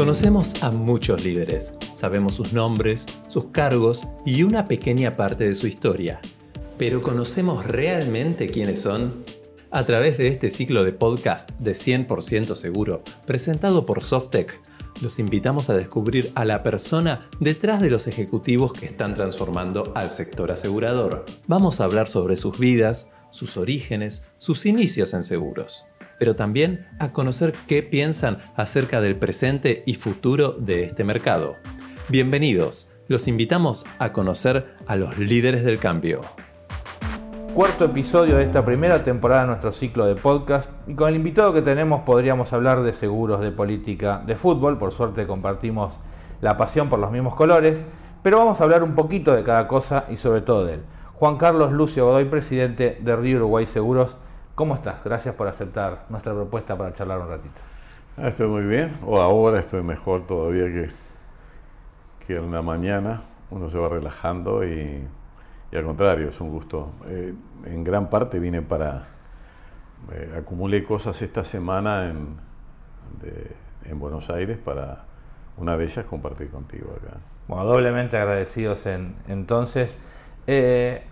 Conocemos a muchos líderes, sabemos sus nombres, sus cargos y una pequeña parte de su historia. Pero ¿conocemos realmente quiénes son? A través de este ciclo de podcast de 100% seguro, presentado por Softec, los invitamos a descubrir a la persona detrás de los ejecutivos que están transformando al sector asegurador. Vamos a hablar sobre sus vidas, sus orígenes, sus inicios en seguros, pero también a conocer qué piensan acerca del presente y futuro de este mercado. Bienvenidos, los invitamos a conocer a los líderes del cambio. Cuarto episodio de esta primera temporada de nuestro ciclo de podcast y con el invitado que tenemos podríamos hablar de seguros, de política, de fútbol, por suerte compartimos la pasión por los mismos colores, pero vamos a hablar un poquito de cada cosa y sobre todo de él. Juan Carlos Lucio Godoy, presidente de Río Uruguay Seguros. ¿Cómo estás? Gracias por aceptar nuestra propuesta para charlar un ratito. Ah, estoy muy bien, o ahora estoy mejor todavía que, que en la mañana. Uno se va relajando y, al contrario, es un gusto. Eh, en gran parte vine para... Eh, acumulé cosas esta semana en, en Buenos Aires para una de ellas compartir contigo acá. Bueno, doblemente agradecidos en, entonces. Eh,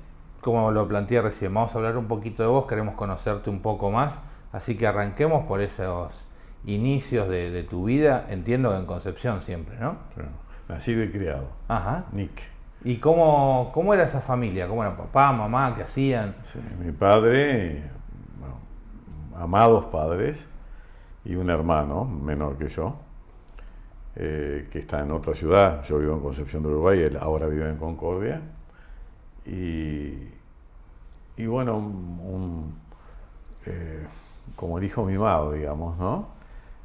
como lo planteé recién, vamos a hablar un poquito de vos, queremos conocerte un poco más, así que arranquemos por esos inicios de, tu vida, entiendo que en Concepción siempre, ¿no? nacido y criado. Ajá. Nick. ¿Y cómo, cómo era esa familia? ¿Cómo era papá, mamá? ¿Qué hacían? mi padre, amados padres, y un hermano menor que yo, eh, que está en otra ciudad. Yo vivo en Concepción de Uruguay, él ahora vive en Concordia. Y, y bueno, un, eh, como el hijo mimado, digamos, ¿no?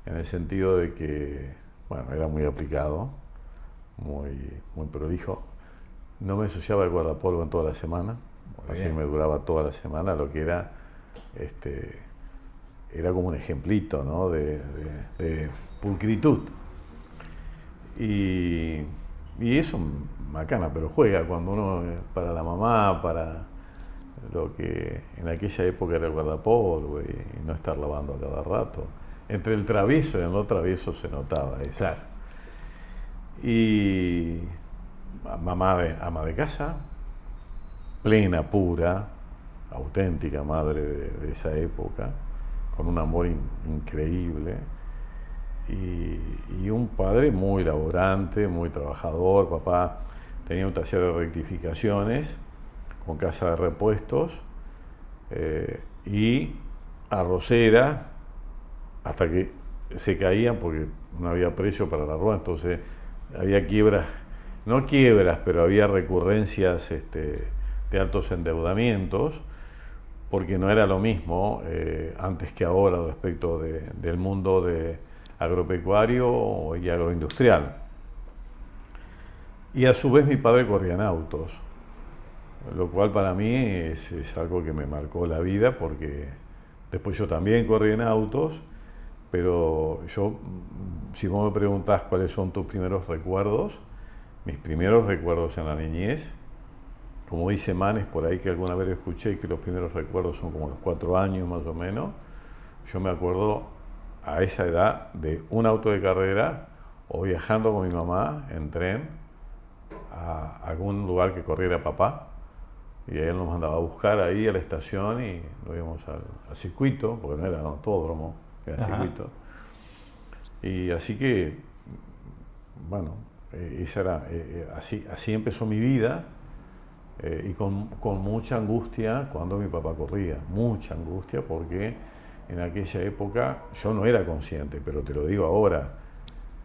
En el sentido de que, bueno, era muy aplicado, muy, muy prolijo. No me ensuciaba el guardapolvo en toda la semana, así me duraba toda la semana, lo que era, este, era como un ejemplito, ¿no? De, de pulcritud. Y, y eso macana, pero juega cuando uno, eh, para la mamá, para lo que en aquella época era el guardapolvo y no estar lavando a cada rato. Entre el travieso y el no travieso se notaba eso. Y mamá de, ama de casa, plena, pura, auténtica madre de, esa época, con un amor increíble. Y, y, un padre muy laborante, muy trabajador. Papá tenía un taller de rectificaciones con casa de repuestos eh, y arrocera hasta que se caían porque no había precio para la rueda, entonces había quiebras, no quiebras, pero había recurrencias este, de altos endeudamientos, porque no era lo mismo eh, antes que ahora respecto del mundo de agropecuario y agroindustrial. Y a su vez mi padre corría en autos, lo cual para mí es, algo que me marcó la vida porque después yo también corrí en autos, pero yo, si vos me preguntás cuáles son tus primeros recuerdos, mis primeros recuerdos en la niñez, como dice Manes por ahí que alguna vez escuché que los primeros recuerdos son como los cuatro años más o menos, yo me acuerdo a esa edad de un auto de carrera o viajando con mi mamá en tren a algún lugar que corriera papá. Y él nos mandaba a buscar ahí a la estación y nos íbamos al, circuito, porque no era autódromo, era circuito. Y así que, bueno, eh, esa era, eh, eh, así, así empezó mi vida y con, con, mucha angustia cuando mi papá corría, mucha angustia porque en aquella época yo no era consciente, pero te lo digo ahora,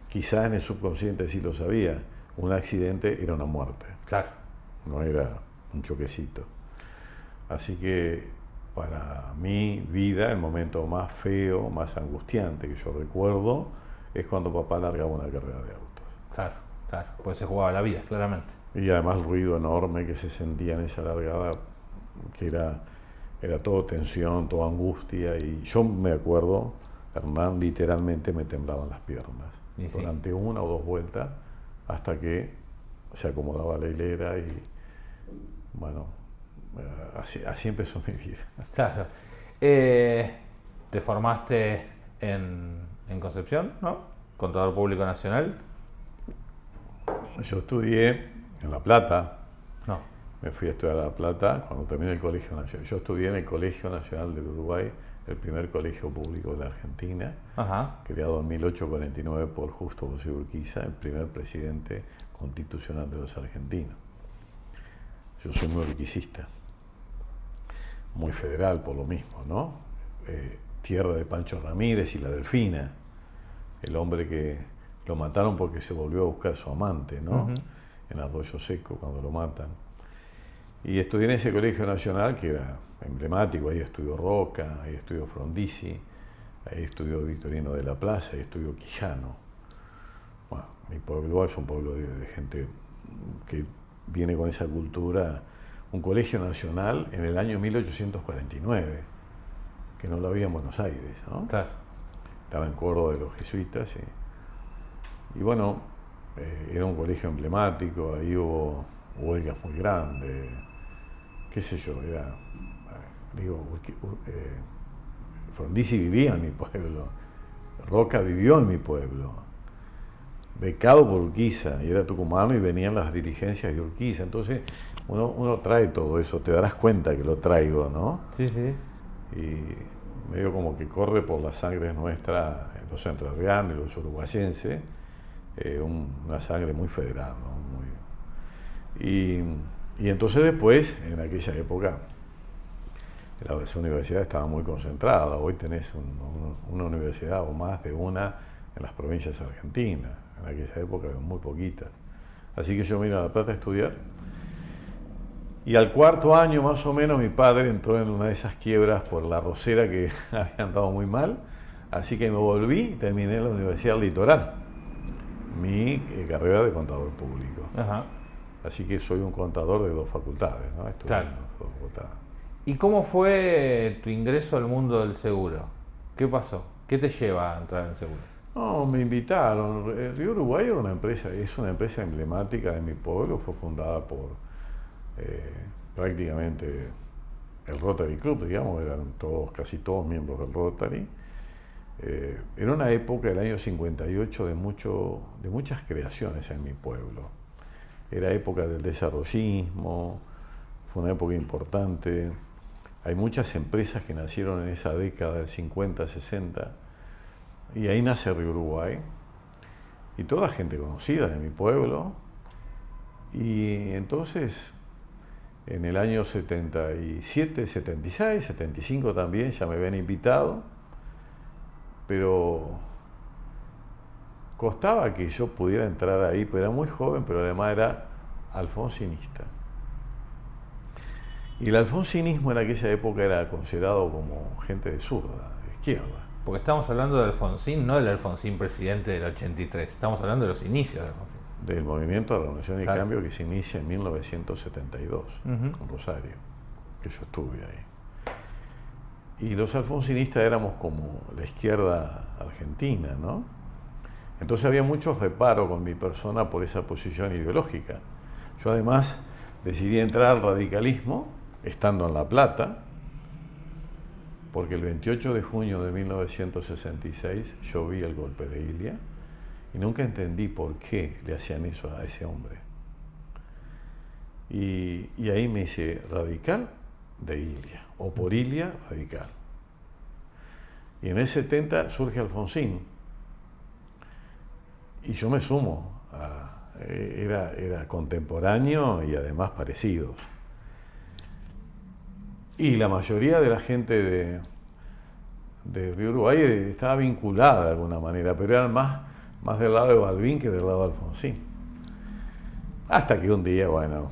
quizás en el subconsciente sí lo sabía un accidente era una muerte. Claro. No era un choquecito. Así que para mi vida, el momento más feo, más angustiante que yo recuerdo, es cuando papá largaba una carrera de autos. Claro, claro, pues se jugaba la vida, claramente. Y además el ruido enorme que se sentía en esa largada, que era, era todo tensión, toda angustia. Y yo me acuerdo, Hernán, literalmente me temblaban las piernas. Durante una o dos vueltas hasta que se acomodaba la hilera y bueno, eh, así, empezó mi vida. Claro. Eh, ¿Te formaste en, Concepción, no? contador público nacional? Yo estudié en La Plata. No. Me fui a estudiar a La Plata cuando terminé el Colegio Nacional. Yo estudié en el Colegio Nacional del Uruguay, el primer colegio público de la Argentina, Ajá. creado en 1849 por Justo José Urquiza, el primer presidente constitucional de los argentinos. Yo soy muy urquicista, muy federal por lo mismo, ¿no? Eh, tierra de Pancho Ramírez y la Delfina, el hombre que lo mataron porque se volvió a buscar su amante, ¿no? Ujú. En Arroyo Seco, cuando lo matan. Y estudié en ese colegio nacional que era emblemático, ahí estudió Roca, ahí estudió Frondizi, ahí estudió Victorino de la Plaza, ahí estudió Quijano. Bueno, mi pueblo es un pueblo de, de gente que viene con esa cultura, un colegio nacional en el año 1849, que no lo había en Buenos Aires, ¿no? Claro. estaba en Córdoba de los jesuitas y, y bueno, eh, era un colegio emblemático, ahí hubo huelgas muy grandes, qué sé yo, era, digo, eh, Frondizi vivía en mi pueblo, Roca vivió en mi pueblo, becado por Urquiza, y era tucumano y venían las dirigencias de Urquiza, entonces uno, uno trae todo eso, te darás cuenta que lo traigo, ¿no? Sí, sí. y medio como que corre por la sangre nuestra, los entrerrianos y los uruguayenses, eh, un- una sangre muy federal. ¿no? Muy- y, y entonces después, en aquella época, la universidad estaba muy concentrada. Hoy tenés un- un- una universidad o más de una en las provincias argentinas. En aquella época había muy poquitas. Así que yo me iba a La Plata a estudiar. Y al cuarto año más o menos mi padre entró en una de esas quiebras por la rosera que había andado muy mal. Así que me volví y terminé en la Universidad Litoral, mi eh, carrera de contador público. Ajá. Así que soy un contador de dos facultades, ¿no? Estudié Claro. dos facultades. ¿Y cómo fue tu ingreso al mundo del seguro? ¿Qué pasó? ¿Qué te lleva a entrar en seguro? No, me invitaron. Eh, Río Uruguay era una empresa, es una empresa emblemática de mi pueblo, fue fundada por eh, prácticamente el Rotary Club, digamos, eran todos, casi todos miembros del Rotary. Eh, era una época, el año 58, de, mucho, de muchas creaciones en mi pueblo. Era época del desarrollismo, fue una época importante. Hay muchas empresas que nacieron en esa década del 50, 60, y ahí nace Río Uruguay. Y toda gente conocida de mi pueblo. Y entonces, en el año 77, 76, 75 también, ya me habían invitado. Pero costaba que yo pudiera entrar ahí, pero era muy joven, pero además era alfonsinista. Y el alfonsinismo en aquella época era considerado como gente de zurda, de izquierda. Porque estamos hablando de Alfonsín, no del Alfonsín presidente del 83. Estamos hablando de los inicios de Alfonsín. del movimiento de Renovación y Claro. Cambio que se inicia en 1972 Ujú. en Rosario, que yo estuve ahí. Y los alfonsinistas éramos como la izquierda argentina, ¿no? Entonces había mucho reparo con mi persona por esa posición ideológica. Yo además decidí entrar al radicalismo estando en La Plata, porque el 28 de junio de 1966 yo vi el golpe de Ilia y nunca entendí por qué le hacían eso a ese hombre. Y, ahí me hice radical de Ilia, o por Ilia radical. Y en el 70 surge Alfonsín, y yo me sumo, eh, era, era contemporáneo y además parecidos. Y la mayoría de la gente de, de Río Uruguay estaba vinculada de alguna manera, pero eran más, más del lado de Balbín que del lado de Alfonsín. Hasta que un día, bueno,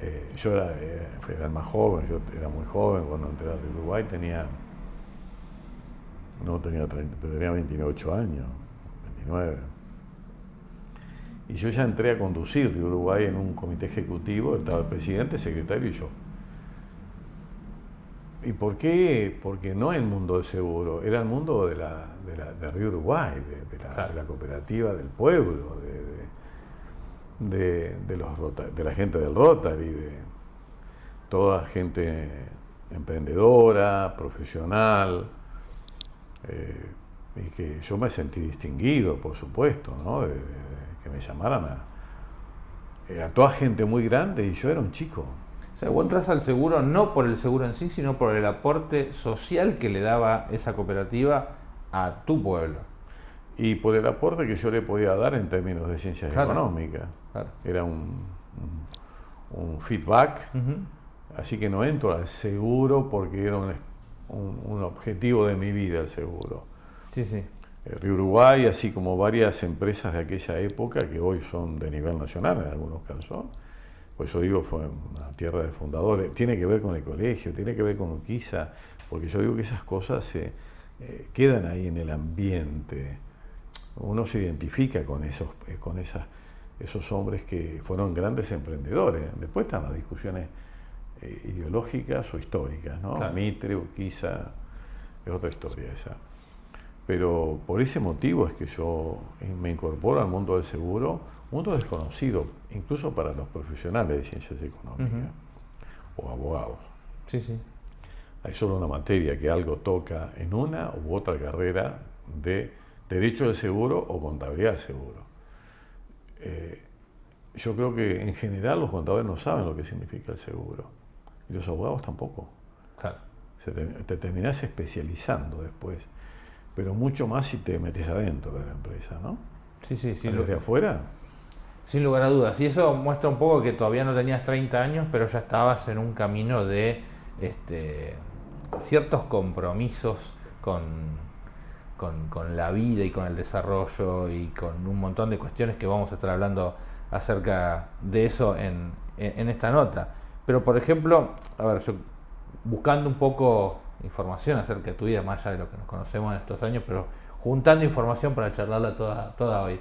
eh, yo era, eh, era el más joven, yo era muy joven cuando entré a Río Uruguay, tenía, no tenía 30, pero tenía 28 años, 29. Y yo ya entré a conducir Río Uruguay en un comité ejecutivo, estaba el presidente, el secretario y yo. ¿Y por qué? Porque no el mundo del seguro, era el mundo de, la, de, la- de Río Uruguay, de, de la, Claro. de la cooperativa del pueblo, de, de- los Rota- de la gente del Rotary, de toda gente emprendedora, profesional, eh, y que yo me sentí distinguido, por supuesto, ¿no? de, que me llamaran a, eh, a toda gente muy grande y yo era un chico. O sea, vos entras al seguro no por el seguro en sí, sino por el aporte social que le daba esa cooperativa a tu pueblo. Y por el aporte que yo le podía dar en términos de ciencias económicas. Era un, un, feedback. Así que no entro al seguro porque era un, un, objetivo de mi vida el seguro. Sí, sí. El Río Uruguay, así como varias empresas de aquella época que hoy son de nivel nacional en algunos casos, pues yo digo, fue una tierra de fundadores, tiene que ver con el colegio, tiene que ver con Urquiza, porque yo digo que esas cosas se eh, quedan ahí en el ambiente. Uno se identifica con esos, eh, con esas, esos hombres que fueron grandes emprendedores. Después están las discusiones eh, ideológicas o históricas, ¿no? Mitre, Urquiza, es otra historia esa. Pero por ese motivo es que yo me incorporo al mundo del seguro, mundo desconocido, incluso para los profesionales de ciencias económicas o abogados. Sí, sí. Hay solo una materia que algo toca en una u otra carrera de derecho del seguro o contabilidad del seguro. Eh, yo creo que en general los contadores no saben lo que significa el seguro y los abogados tampoco. Claro. te, te terminás especializando después pero mucho más si te metes adentro de la empresa, ¿no? Sí, sí, sí. ¿Desde afuera? Sin lugar a dudas. Y eso muestra un poco que todavía no tenías 30 años, pero ya estabas en un camino de este, ciertos compromisos con, con, la vida y con el desarrollo y con un montón de cuestiones que vamos a estar hablando acerca de eso en, en esta nota. Pero, por ejemplo, a ver, yo buscando un poco información acerca de tu vida, más allá de lo que nos conocemos en estos años, pero juntando información para charlarla toda, toda hoy.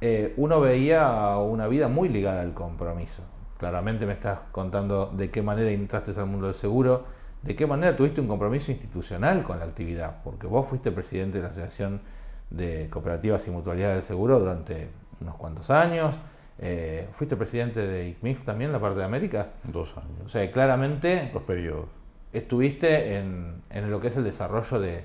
Eh, uno veía una vida muy ligada al compromiso. Claramente me estás contando de qué manera entraste al mundo del seguro, de qué manera tuviste un compromiso institucional con la actividad, porque vos fuiste presidente de la Asociación de Cooperativas y Mutualidades del Seguro durante unos cuantos años, eh, fuiste presidente de ICMIF también, la parte de América. Dos años. O sea, claramente... Dos periodos estuviste en, en lo que es el desarrollo de,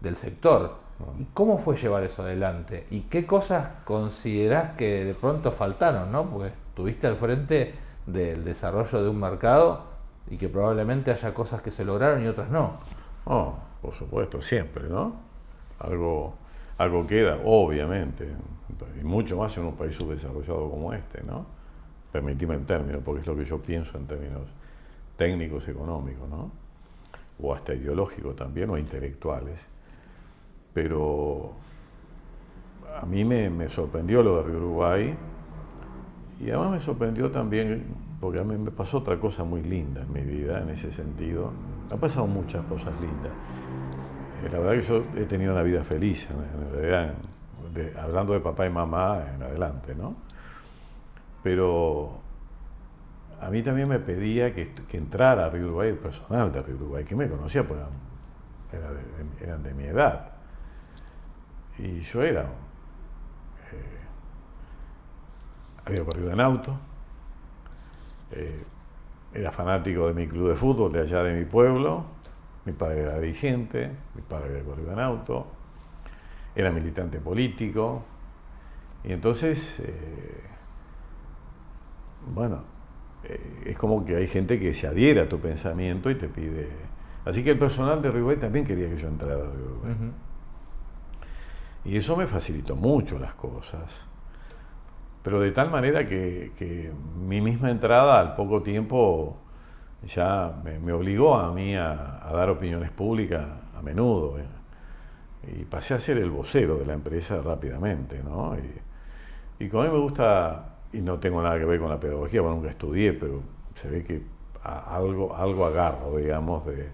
del sector. Ah. ¿Y cómo fue llevar eso adelante? ¿Y qué cosas considerás que de pronto faltaron? ¿no? Porque estuviste al frente del desarrollo de un mercado y que probablemente haya cosas que se lograron y otras no. Oh, por supuesto, siempre, ¿no? Algo, algo queda, obviamente, y mucho más en un país subdesarrollado como este, ¿no? Permitime el término, porque es lo que yo pienso en términos técnicos económicos, ¿no? O hasta ideológicos también, o intelectuales. Pero a mí me, sorprendió lo de Uruguay y además me sorprendió también, porque a mí me pasó otra cosa muy linda en mi vida en ese sentido. Me han pasado muchas cosas lindas. Eh, la verdad que yo he tenido una vida feliz, en, realidad, hablando de papá y mamá en adelante, ¿no? Pero a mí también me pedía que, entrara a Río Uruguay el personal de Río Uruguay, que me conocía, pues eran, de, mi edad. Y yo era. Eh, había corrido en auto, eh, era fanático de mi club de fútbol de allá de mi pueblo, mi padre era dirigente, mi padre había corrido en auto, era militante político, y entonces, eh, bueno, es como que hay gente que se adhiere a tu pensamiento y te pide. Así que el personal de Uruguay también quería que yo entrara a Uruguay. Y eso me facilitó mucho las cosas. Pero de tal manera que, mi misma entrada al poco tiempo ya me, obligó a mí a, dar opiniones públicas a menudo. Eh. Y pasé a ser el vocero de la empresa rápidamente. ¿no? Y, y como a mí me gusta y no tengo nada que ver con la pedagogía, bueno, nunca estudié, pero se ve que algo, algo agarro, digamos, de,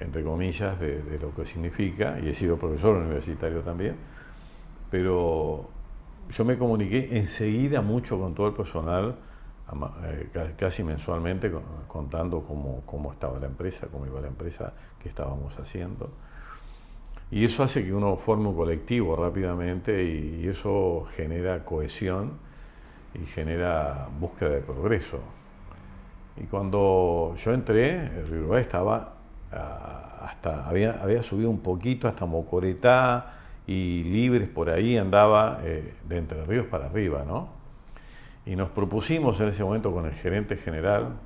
entre comillas, de, lo que significa, y he sido profesor universitario también, pero yo me comuniqué enseguida mucho con todo el personal, eh, casi mensualmente, contando cómo, cómo estaba la empresa, cómo iba la empresa, qué estábamos haciendo. Y eso hace que uno forme un colectivo rápidamente y eso genera cohesión y genera búsqueda de progreso. Y cuando yo entré, el Uruguay estaba ah, hasta, había, había subido un poquito hasta Mocoretá y Libres por ahí andaba eh, de Entre Ríos para arriba, ¿no? Y nos propusimos en ese momento con el gerente general,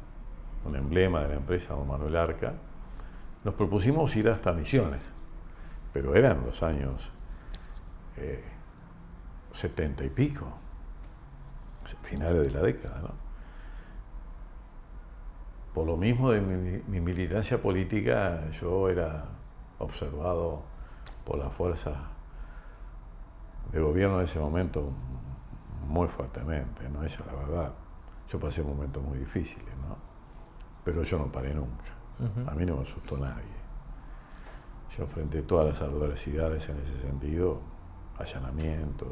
un emblema de la empresa, don Manuel Arca, nos propusimos ir hasta Misiones, pero eran los años eh, setenta y pico, finales de la década, ¿no? Por lo mismo de mi, militancia política, yo era observado por las fuerzas de gobierno en ese momento muy fuertemente, ¿no? Esa es la verdad. Yo pasé momentos muy difíciles, ¿no? Pero yo no paré nunca. A mí no me asustó nadie. Yo frente a todas las adversidades en ese sentido, allanamientos,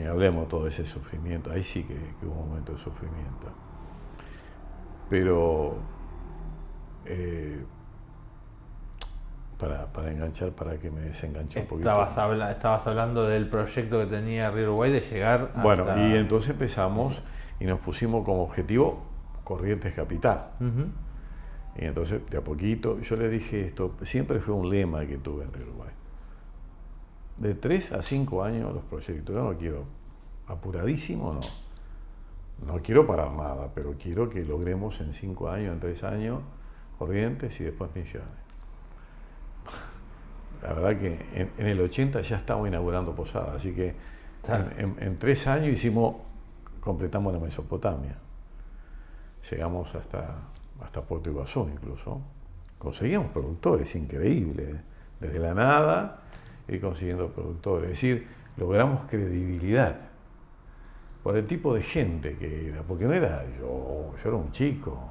ni hablemos todo ese sufrimiento, ahí sí que, hubo un momento de sufrimiento. Pero eh, para, para, enganchar, para que me desenganche un poquito. Estabas, estabas hablando del proyecto que tenía Río Uruguay de llegar a. Bueno, y entonces empezamos y nos pusimos como objetivo Corrientes Capital. Y entonces, de a poquito, yo le dije esto, siempre fue un lema que tuve en Río Uruguay de 3 a 5 años los proyectos. Yo no quiero apuradísimo, no. No quiero parar nada, pero quiero que logremos en 5 años, en 3 años, Corrientes y después Misiones. La verdad que en, el 80 ya estamos inaugurando Posada, así que en, 3 años hicimos, completamos la Mesopotamia. Llegamos hasta, hasta Puerto Iguazú incluso. Conseguimos productores increíbles, desde la nada ir consiguiendo productores. Es decir, logramos credibilidad por el tipo de gente que era, porque no era yo, yo era un chico,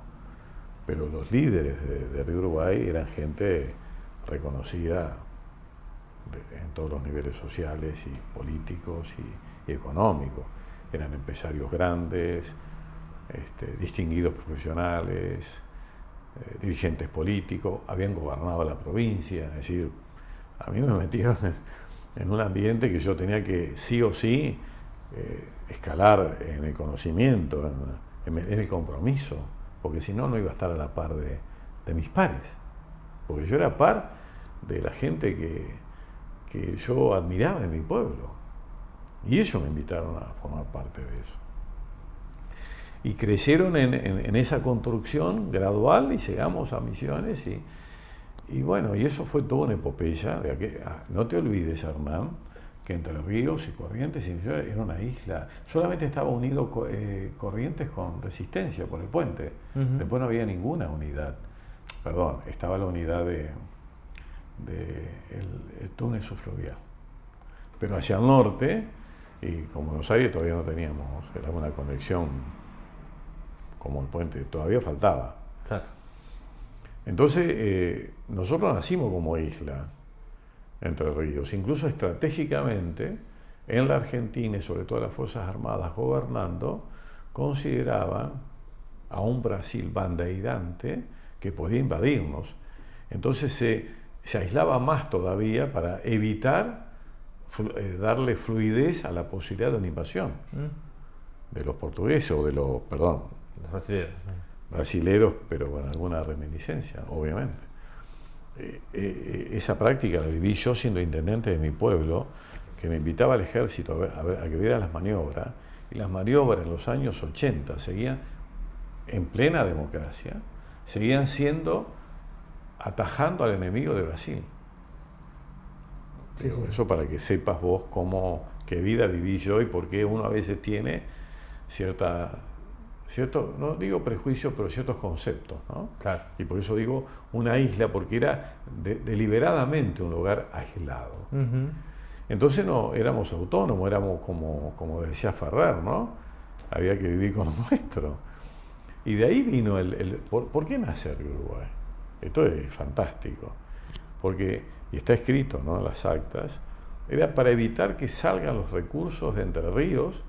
pero los líderes de, Río Uruguay eran gente reconocida en todos los niveles sociales y políticos y, económicos. Eran empresarios grandes, este, distinguidos profesionales, eh, dirigentes políticos, habían gobernado la provincia, es decir, a mí me metieron en, un ambiente que yo tenía que sí o sí eh, escalar en el conocimiento, en, el compromiso, porque si no, no iba a estar a la par de, mis pares, porque yo era par de la gente que, yo admiraba en mi pueblo, y ellos me invitaron a formar parte de eso. Y crecieron en, en esa construcción gradual y llegamos a misiones y, y bueno, y eso fue toda una epopeya. De ah, no te olvides, Hernán, que entre Ríos y Corrientes era una isla. Solamente estaba unido eh, Corrientes con Resistencia por el puente. Después no había ninguna unidad. Perdón, estaba la unidad de, de el, túnel subfluvial. Pero hacia el norte, y como Buenos Aires todavía no teníamos, era una conexión como el puente, todavía faltaba. Claro. Entonces, eh, nosotros nacimos como isla entre ríos, incluso estratégicamente en la Argentina y sobre todo las Fuerzas Armadas gobernando, consideraban a un Brasil bandeirante que podía invadirnos. Entonces se, aislaba más todavía para evitar eh, darle fluidez a la posibilidad de una invasión mm. de los portugueses o de los, perdón, los brasileños brasileros, pero con alguna reminiscencia, obviamente. Eh, eh, esa práctica la viví yo siendo intendente de mi pueblo, que me invitaba al ejército a, ver, a, que viera las maniobras, y las maniobras en los años 80 seguían, en plena democracia, seguían siendo atajando al enemigo de Brasil. eso para que sepas vos cómo, qué vida viví yo y por qué uno a veces tiene cierta cierto, no digo prejuicios, pero ciertos conceptos, ¿no? Claro. Y por eso digo una isla, porque era deliberadamente un lugar aislado. Entonces no éramos autónomos, éramos como, como decía Ferrer, ¿no? Había que vivir con lo nuestro. Y de ahí vino el... ¿por, qué nacer Uruguay? Esto es fantástico. Porque, y está escrito ¿no? en las actas, era para evitar que salgan los recursos de Entre Ríos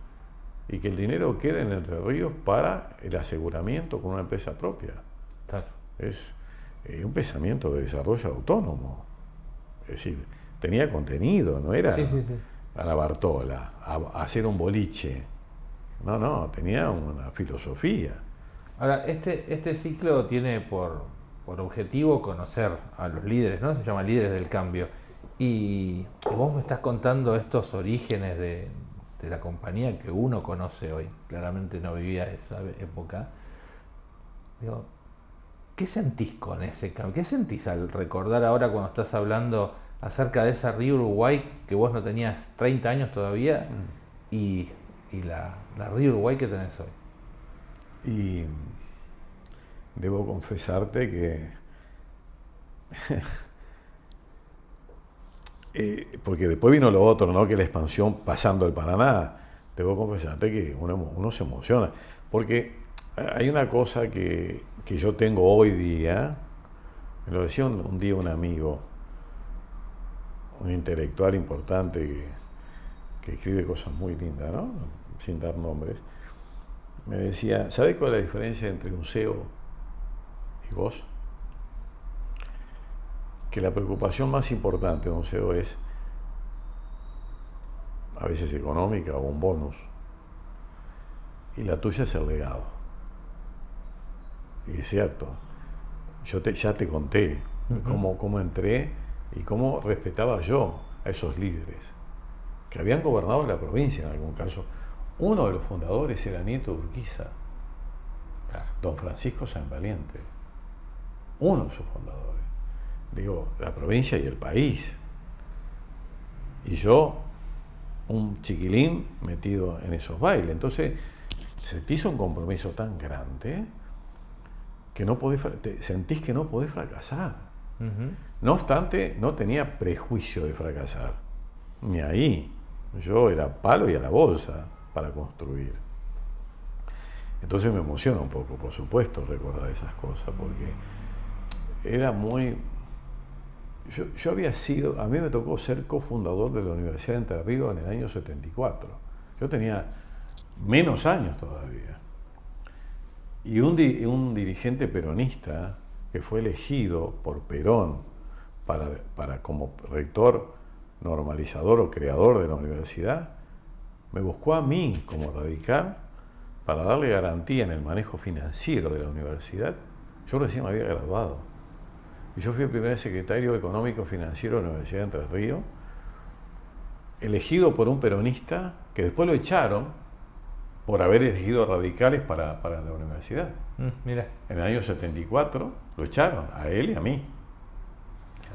y que el dinero quede en Entre Ríos para el aseguramiento con una empresa propia. Claro. Es eh, un pensamiento de desarrollo autónomo. Es decir, tenía contenido, no era a la Bartola, a, hacer un boliche. No, no, tenía una filosofía. Ahora, este, este ciclo tiene por, por objetivo conocer a los líderes, ¿no? Se llama líderes del cambio. Y vos me estás contando estos orígenes de, de la compañía que uno conoce hoy. Claramente no vivía esa época. Digo, ¿qué sentís con ese cambio? ¿Qué sentís al recordar ahora cuando estás hablando acerca de esa Río Uruguay que vos no tenías 30 años todavía mm. y, la, la Río Uruguay que tenés hoy? Y debo confesarte que eh, porque después vino lo otro, ¿no? Que la expansión pasando el Paraná. Debo confesarte que uno, uno se emociona. Porque hay una cosa que, que yo tengo hoy día, me lo decía un, día un amigo, un intelectual importante que, que escribe cosas muy lindas, ¿no? Sin dar nombres. Me decía, ¿sabe cuál es la diferencia entre un CEO y vos? Que la preocupación más importante de un CEO es a veces económica o un bonus. Y la tuya es el legado. Y es cierto, yo te, ya te conté cómo, cómo entré y cómo respetaba yo a esos líderes que habían gobernado la provincia en algún caso. Uno de los fundadores era nieto de Urquiza, don Francisco San Valiente, uno de sus fundadores. Digo, la provincia y el país. Y yo, un chiquilín metido en esos bailes. Entonces, se te hizo un compromiso tan grande que no podés, sentís que no podés fracasar. No obstante, no tenía prejuicio de fracasar, ni ahí. Yo era palo y a la bolsa para construir. Entonces me emociona un poco, por supuesto, recordar esas cosas, porque era muy... Yo, había sido, a mí me tocó ser cofundador de la Universidad de Entre Ríos en el año 74. Yo tenía menos años todavía. Y un, dirigente peronista que fue elegido por Perón para, como rector normalizador o creador de la universidad, me buscó a mí como radical para darle garantía en el manejo financiero de la universidad. Yo recién me había graduado. Y yo fui el primer secretario económico financiero de la Universidad de Entre Ríos, elegido por un peronista que después lo echaron por haber elegido radicales para, la universidad. Mm, mira. En el año 74 lo echaron, a él y a mí.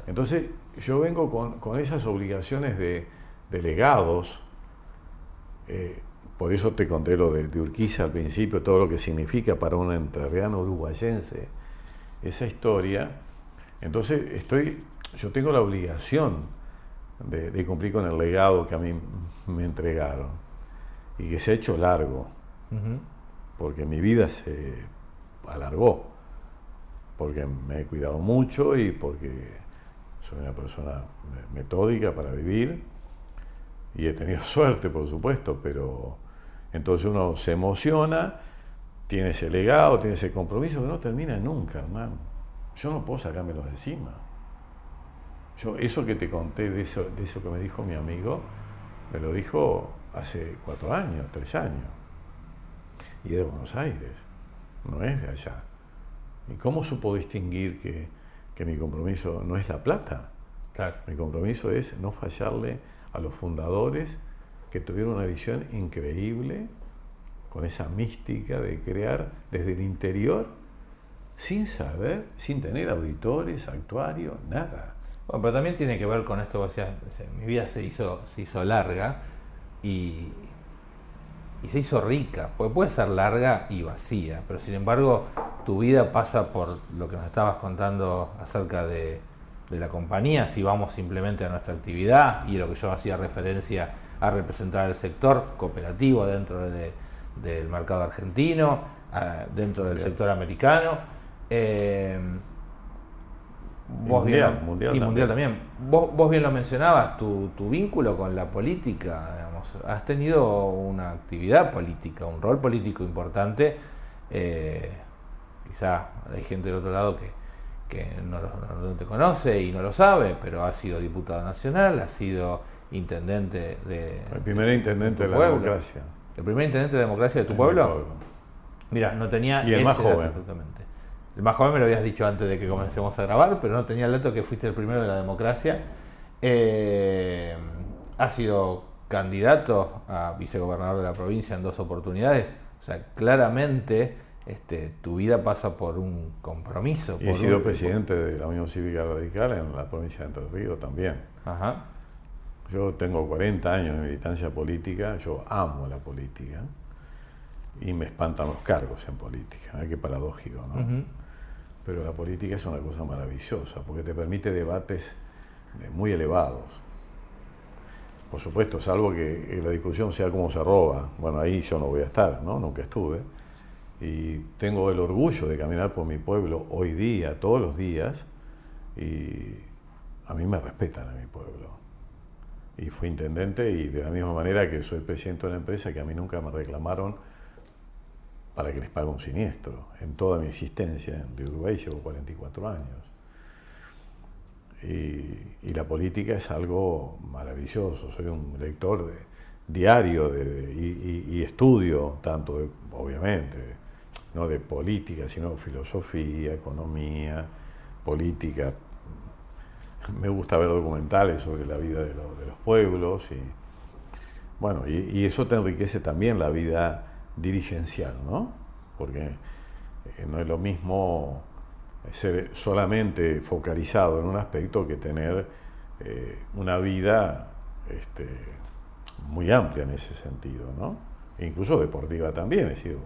Entonces yo vengo con, esas obligaciones de, delegados, eh, por eso te conté lo de, Urquiza al principio, todo lo que significa para un entrerriano uruguayense esa historia. Entonces estoy, yo tengo la obligación de, de cumplir con el legado que a mí me entregaron y que se ha hecho largo, porque mi vida se alargó, porque me he cuidado mucho y porque soy una persona metódica para vivir y he tenido suerte, por supuesto, pero entonces uno se emociona, tiene ese legado, tiene ese compromiso que no termina nunca, hermano. Yo no puedo sacármelo de encima. Yo, eso que te conté de eso, de eso que me dijo mi amigo, me lo dijo hace cuatro años, tres años. Y de Buenos Aires, no es de allá. ¿Y cómo supo distinguir que, mi compromiso no es la plata? Claro. Mi compromiso es no fallarle a los fundadores que tuvieron una visión increíble, con esa mística de crear desde el interior, sin saber, sin tener auditores, actuarios, nada. Bueno, pero también tiene que ver con esto, o sea, mi vida se hizo, se hizo larga, y, se hizo rica, porque puede ser larga y vacía, pero sin embargo tu vida pasa por lo que nos estabas contando acerca de, la compañía, si vamos simplemente a nuestra actividad y lo que yo hacía referencia a representar el sector cooperativo dentro del mercado argentino, dentro del sector americano. Eh, mundial, mundial y mundial también. Vos, bien lo mencionabas, tu, tu vínculo con la política has tenido una actividad política, un rol político importante. Eh, quizá hay gente del otro lado que, no, te conoce y no lo sabe, pero ha sido diputado nacional, ha sido intendente de. El primer intendente de, la democracia. El primer intendente de democracia de tu pueblo? Mira, no tenía. Y el más joven. El más joven me lo habías dicho antes de que comencemos a grabar, pero no tenía el dato que fuiste el primero de la democracia. Eh, has sido candidato a vicegobernador de la provincia en dos oportunidades. O sea, claramente este, tu vida pasa por un compromiso. he sido presidente de la Unión Cívica Radical en la provincia de Entre Ríos también. Ajá. Yo tengo 40 años de militancia política, yo amo la política y me espantan los cargos en política. Qué paradójico, ¿no? Pero la política es una cosa maravillosa porque te permite debates eh, muy elevados. Por supuesto, salvo que la discusión sea cómo se roba. Bueno, ahí yo no voy a estar, ¿no? Nunca estuve. Y tengo el orgullo de caminar por mi pueblo hoy día, todos los días, y a mí me respetan a mi pueblo. Y fui intendente y de la misma manera que soy presidente de una empresa que a mí nunca me reclamaron para que les pague un siniestro. En toda mi existencia en Uruguay llevo 44 años. Y, la política es algo maravilloso. Soy un lector diario de, y, estudio, tanto de, obviamente, no de política, sino filosofía, economía, política. Me gusta ver documentales sobre la vida de, los pueblos y bueno, y eso te enriquece también la vida dirigencial, ¿no? Porque eh, no es lo mismo ser solamente focalizado en un aspecto que tener eh, una vida este, muy amplia en ese sentido, ¿no? E incluso deportiva también, he sido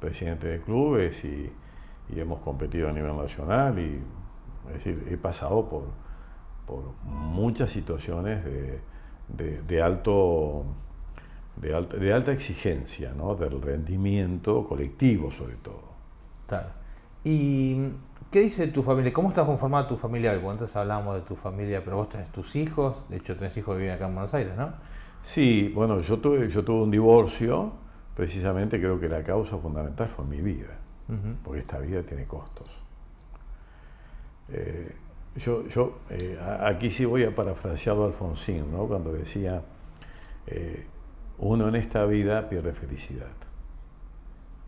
presidente de clubes y, hemos competido a nivel nacional y he pasado por, muchas situaciones de alto de alta, de alta exigencia, ¿no? del rendimiento colectivo sobre todo. Claro. ¿Y qué dice tu familia? ¿Cómo está conformada tu familia? Porque antes hablábamos de tu familia, pero vos tenés tus hijos, de hecho tenés hijos que viven acá en Buenos Aires, ¿no? Sí, bueno, yo tuve, yo tuve un divorcio, precisamente creo que la causa fundamental fue mi vida, porque esta vida tiene costos. Eh, yo, yo eh, aquí sí voy a parafrasear a Alfonsín, ¿no? cuando decía, eh, uno en esta vida pierde felicidad.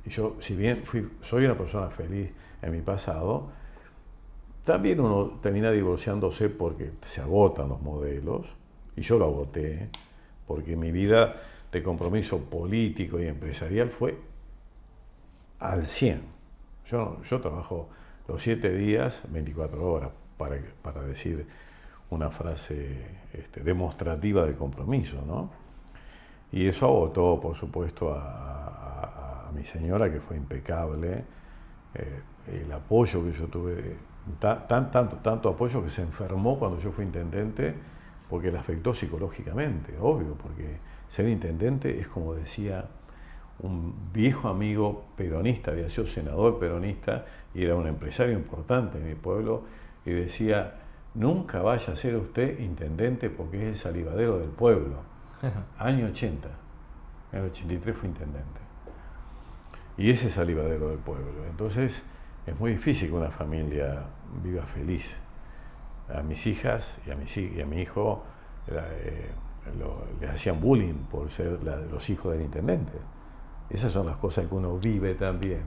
Y yo, si bien soy una persona feliz en mi pasado, también uno termina divorciándose porque se agotan los modelos, y yo lo agoté, porque mi vida de compromiso político y empresarial fue al 100. Yo, yo trabajo los siete días, 24 horas, para, para decir una frase este, demostrativa de compromiso, ¿no? Y eso agotó, por supuesto, a, mi señora, que fue impecable. Eh, el apoyo que yo tuve, tan, tanto, tanto apoyo que se enfermó cuando yo fui intendente, porque le afectó psicológicamente, obvio, porque ser intendente es como decía un viejo amigo peronista, había sido senador peronista y era un empresario importante en mi pueblo, y decía, nunca vaya a ser usted intendente porque es el salivadero del pueblo Año 80. En el 83 fue intendente. Y ese es salivadero del pueblo. Entonces es muy difícil que una familia viva feliz. A mis hijas y a mi, hijo eh, les hacían bullying por ser los hijos del intendente. Esas son las cosas que uno vive también.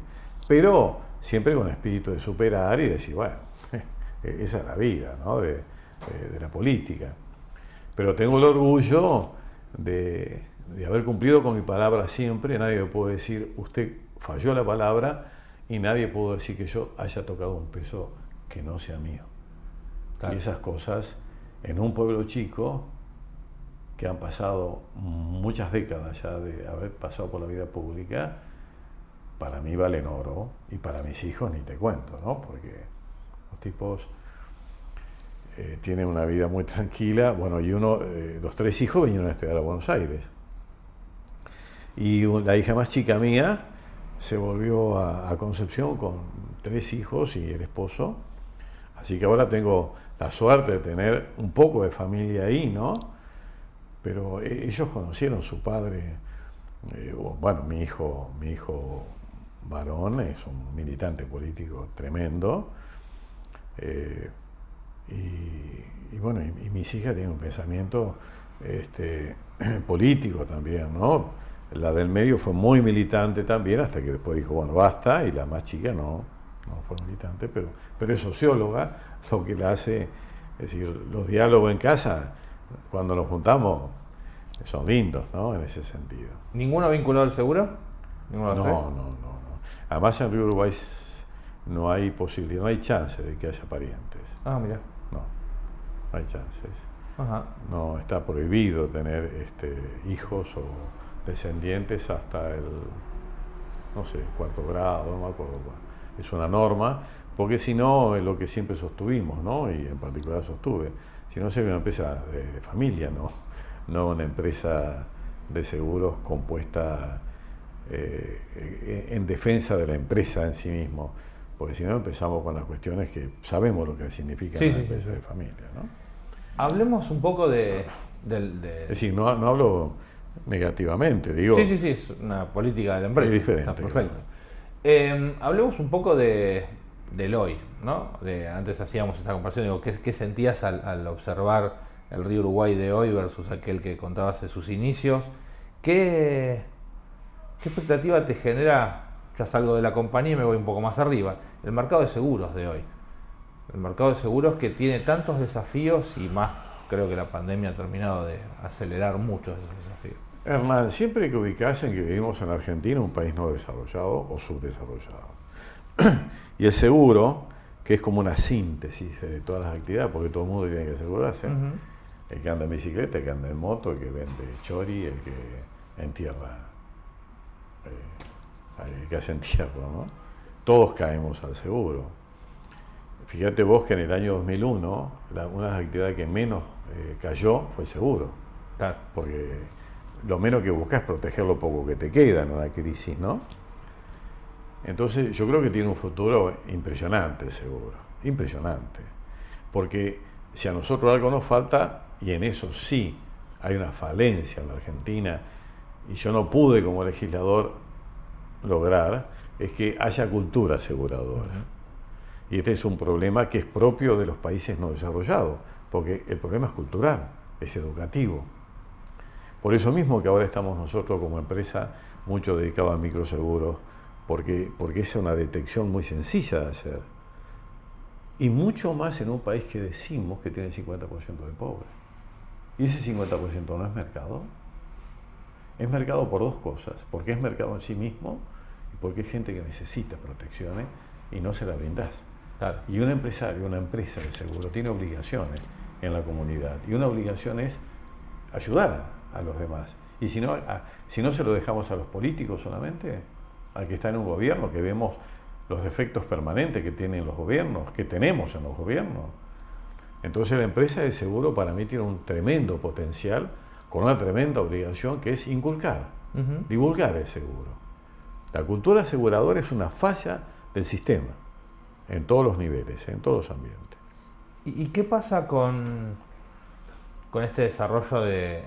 Pero siempre con espíritu de superar y decir, bueno, esa es la vida ¿no? de, de la política. Pero tengo el orgullo de, haber cumplido con mi palabra siempre. Nadie me puede decir, usted falló la palabra y nadie puede decir que yo haya tocado un peso que no sea mío. Y esas cosas en un pueblo chico que han pasado muchas décadas ya de haber pasado por la vida pública, para mí valen oro y para mis hijos ni te cuento, ¿no? Porque los tipos eh, tiene una vida muy tranquila. Bueno, y uno, eh, los tres hijos vinieron a estudiar a Buenos Aires. Y la hija más chica mía se volvió a, Concepción con tres hijos y el esposo. Así que ahora tengo la suerte de tener un poco de familia ahí, ¿no? Pero eh, ellos conocieron su padre, bueno, mi hijo, mi hijo varón es un militante político tremendo. Y, bueno, y, mis hijas tienen un pensamiento este, político también, ¿no? La del medio fue muy militante también, hasta que después dijo, bueno, basta, y la más chica no. no fue militante, pero, pero es socióloga, lo que la hace, es decir, los diálogos en casa, cuando nos juntamos, son lindos, ¿no? En ese sentido. ¿Ninguno vinculado al seguro? ¿Ninguno no, no, no, no. Además en Río Uruguay no hay posibilidad, no hay chance de que haya parientes. Ah, mira. Hay chances. No está prohibido tener este, hijos o descendientes hasta el, no sé, cuarto grado, no me acuerdo. Es una norma, porque si no, es lo que siempre sostuvimos, ¿no? Y en particular sostuve, si no sería una empresa de familia, ¿no? No una empresa de seguros compuesta eh, en defensa de la empresa en sí mismo, porque si no empezamos con las cuestiones que sabemos lo que significa una empresa de familia, ¿no? Hablemos un poco de... Es decir, no, hablo negativamente, digo... Sí, sí, sí, es una política de la empresa. Es diferente. perfecto. Em, hablemos un poco de, del hoy, ¿no? De, antes hacíamos esta comparación, digo, ¿qué, sentías al, observar el río Uruguay de hoy versus aquel que contabas de sus inicios? ¿Qué, ¿Qué expectativa te genera? Ya salgo de la compañía y me voy un poco más arriba. El mercado de seguros de hoy el mercado de seguros que tiene tantos desafíos y más creo que la pandemia ha terminado de acelerar muchos de esos desafíos. Hernán, siempre que ubicas en que vivimos en Argentina, un país no desarrollado o subdesarrollado. y el seguro, que es como una síntesis de todas las actividades, porque todo el mundo tiene que asegurarse, el que anda en bicicleta, el que anda en moto, el que vende chori, el que entierra, eh, el que hace entierro, ¿no? Todos caemos al seguro. Fíjate vos que en el año 2001 una de las actividades que menos eh, cayó fue seguro. Claro. Porque lo menos que buscas es proteger lo poco que te queda en una crisis, ¿no? Entonces yo creo que tiene un futuro impresionante seguro, impresionante. Porque si a nosotros algo nos falta, y en eso sí hay una falencia en la Argentina, y yo no pude como legislador lograr, es que haya cultura aseguradora. Y este es un problema que es propio de los países no desarrollados, porque el problema es cultural, es educativo. Por eso mismo que ahora estamos nosotros como empresa mucho dedicados a microseguros, porque, porque es una detección muy sencilla de hacer. Y mucho más en un país que decimos que tiene 50% de pobres. ¿Y ese 50% no es mercado? Es mercado por dos cosas, porque es mercado en sí mismo y porque hay gente que necesita protecciones y no se la Y un empresario, una empresa de seguro, tiene obligaciones en la comunidad. Y una obligación es ayudar a, los demás. Y si no, si no se lo dejamos a los políticos solamente, al que está en un gobierno, que vemos los efectos permanentes que tienen los gobiernos, que tenemos en los gobiernos. Entonces la empresa de seguro para mí tiene un tremendo potencial, con una tremenda obligación que es inculcar, divulgar el seguro. La cultura aseguradora es una falla del sistema en todos los niveles, en todos los ambientes. ¿Y, qué pasa con, con este desarrollo de,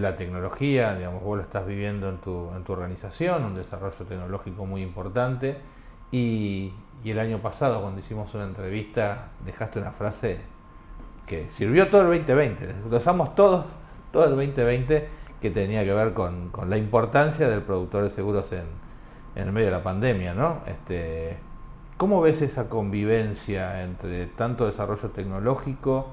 la tecnología? Digamos, vos lo estás viviendo en tu, en tu organización, un desarrollo tecnológico muy importante. Y, y, el año pasado, cuando hicimos una entrevista, dejaste una frase que sirvió todo el 2020. Lo usamos todos, todo el 2020, que tenía que ver con, con la importancia del productor de seguros en, en el medio de la pandemia, ¿no? Este, ¿Cómo ves esa convivencia entre tanto desarrollo tecnológico,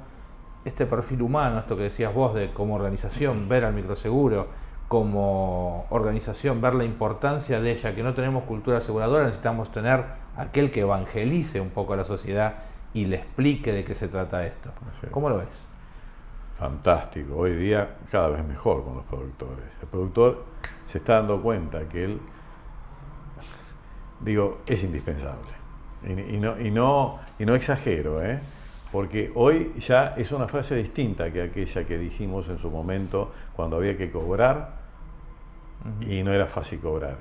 este perfil humano, esto que decías vos de como organización, ver al microseguro, como organización, ver la importancia de ella, que no tenemos cultura aseguradora, necesitamos tener aquel que evangelice un poco a la sociedad y le explique de qué se trata esto. ¿Cómo lo ves? Fantástico, hoy día cada vez mejor con los productores. El productor se está dando cuenta que él, digo, es indispensable y, no, y, no, y no exagero, ¿eh? porque hoy ya es una frase distinta que aquella que dijimos en su momento cuando había que cobrar y no era fácil cobrar.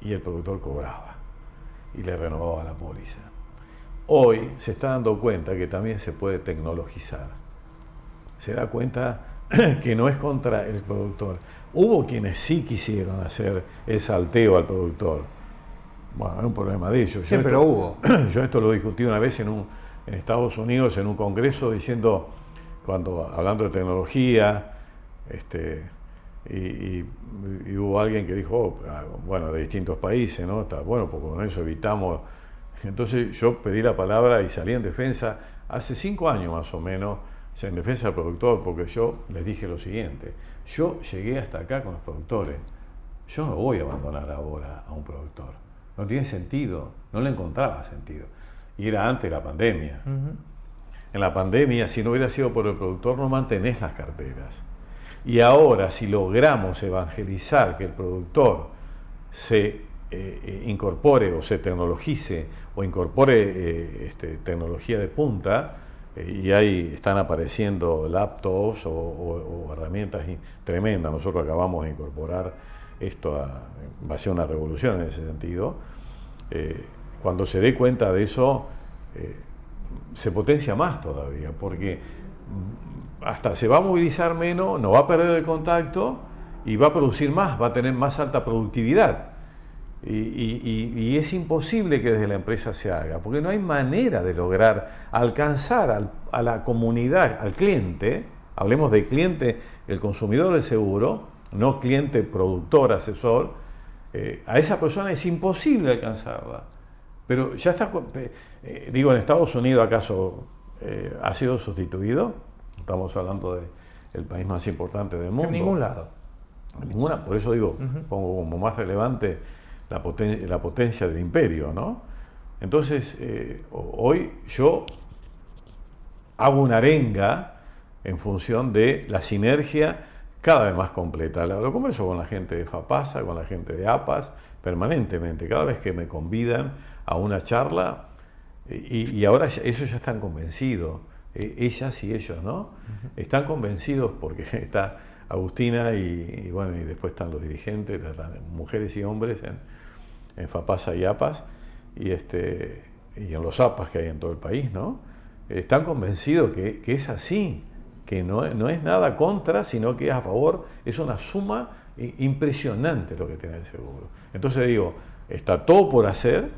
Y el productor cobraba y le renovaba la póliza. Hoy se está dando cuenta que también se puede tecnologizar. Se da cuenta que no es contra el productor. Hubo quienes sí quisieron hacer el salteo al productor bueno, es un problema de ellos. Siempre lo hubo. Yo esto lo discutí una vez en, un, en Estados Unidos, en un congreso, diciendo, cuando hablando de tecnología, este, y, hubo alguien que dijo, oh, ah, bueno, de distintos países, ¿no? Está, bueno, porque con eso evitamos Entonces yo pedí la palabra y salí en defensa hace cinco años más o menos, en defensa del productor, porque yo les dije lo siguiente, yo llegué hasta acá con los productores, yo no voy a abandonar ahora a un productor, no tiene sentido, no le encontraba sentido. Y era antes de la pandemia. En la pandemia, si no hubiera sido por el productor, no mantenés las carteras. Y ahora, si logramos evangelizar que el productor se eh, eh, incorpore o se tecnologice o incorpore eh, este, tecnología de punta, y ahí están apareciendo laptops o, herramientas tremendas. Nosotros acabamos de incorporar esto, va a ser una revolución en ese sentido. cuando se dé cuenta de eso, se potencia más todavía, porque hasta se va a movilizar menos, no va a perder el contacto y va a producir más, va a tener más alta productividad. Y, es imposible que desde la empresa se haga, porque no hay manera de lograr alcanzar a la comunidad, al cliente, hablemos de cliente, el consumidor del seguro, no cliente productor, asesor, eh, a esa persona es imposible alcanzarla. Pero ya está, eh, digo, en Estados Unidos acaso eh, ha sido sustituido, estamos hablando del el país más importante del mundo. En ningún lado. En ninguna, por eso digo, pongo como más relevante la, la potencia del imperio, ¿no? Entonces, hoy yo hago una arenga en función de la sinergia cada vez más completa. Lo converso con la gente de FAPASA, con la gente de APAS, permanentemente. Cada vez que me convidan a una charla, y, ahora ellos ya están convencidos, e, ellas y ellos, ¿no? Están convencidos porque está Agustina y, bueno, y después están los dirigentes, mujeres y hombres en, en FAPASA y APAS, y, este, y en los APAS que hay en todo el país, ¿no? Están convencidos que, que es así, que no, no, es nada contra, sino que es a favor, es una suma impresionante lo que tiene el seguro. Entonces digo, está todo por hacer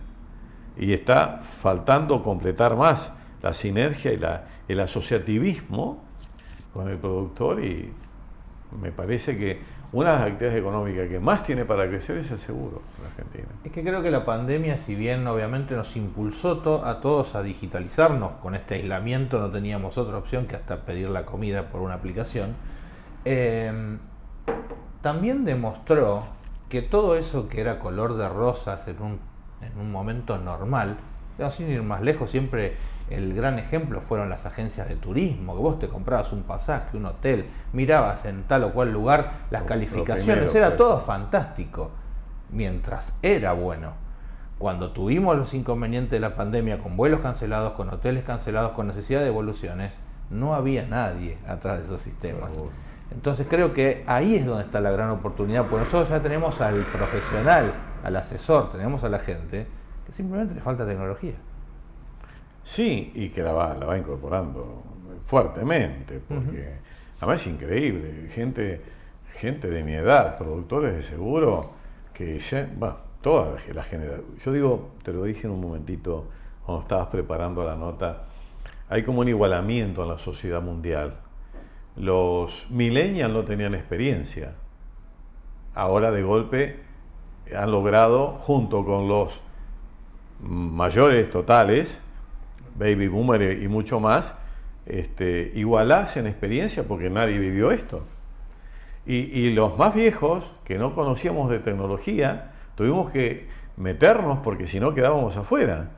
y está faltando completar más la sinergia y la, el asociativismo con el productor y me parece que una de las actividades económicas que más tiene para crecer es el seguro en Argentina. Es que creo que la pandemia, si bien obviamente nos impulsó a todos a digitalizarnos, con este aislamiento no teníamos otra opción que hasta pedir la comida por una aplicación, eh, también demostró que todo eso que era color de rosas en un, en un momento normal, sin ir más lejos, siempre el gran ejemplo fueron las agencias de turismo, que vos te comprabas un pasaje, un hotel, mirabas en tal o cual lugar las calificaciones, era todo fantástico, mientras era bueno. Cuando tuvimos los inconvenientes de la pandemia con vuelos cancelados, con hoteles cancelados, con necesidad de devoluciones, no había nadie atrás de esos sistemas. Entonces creo que ahí es donde está la gran oportunidad, porque nosotros ya tenemos al profesional, al asesor, tenemos a la gente que simplemente le falta tecnología. Sí, y que la va, la va incorporando fuertemente, porque además es increíble, gente, gente de mi edad, productores de seguro, que ya, bueno, toda la generación, yo digo, te lo dije en un momentito cuando estabas preparando la nota, hay como un igualamiento en la sociedad mundial. Los millennials no tenían experiencia. Ahora de golpe han logrado, junto con los mayores totales, baby boomer y mucho más, este, igualarse en experiencia porque nadie vivió esto. Y, los más viejos, que no conocíamos de tecnología, tuvimos que meternos porque si no quedábamos afuera.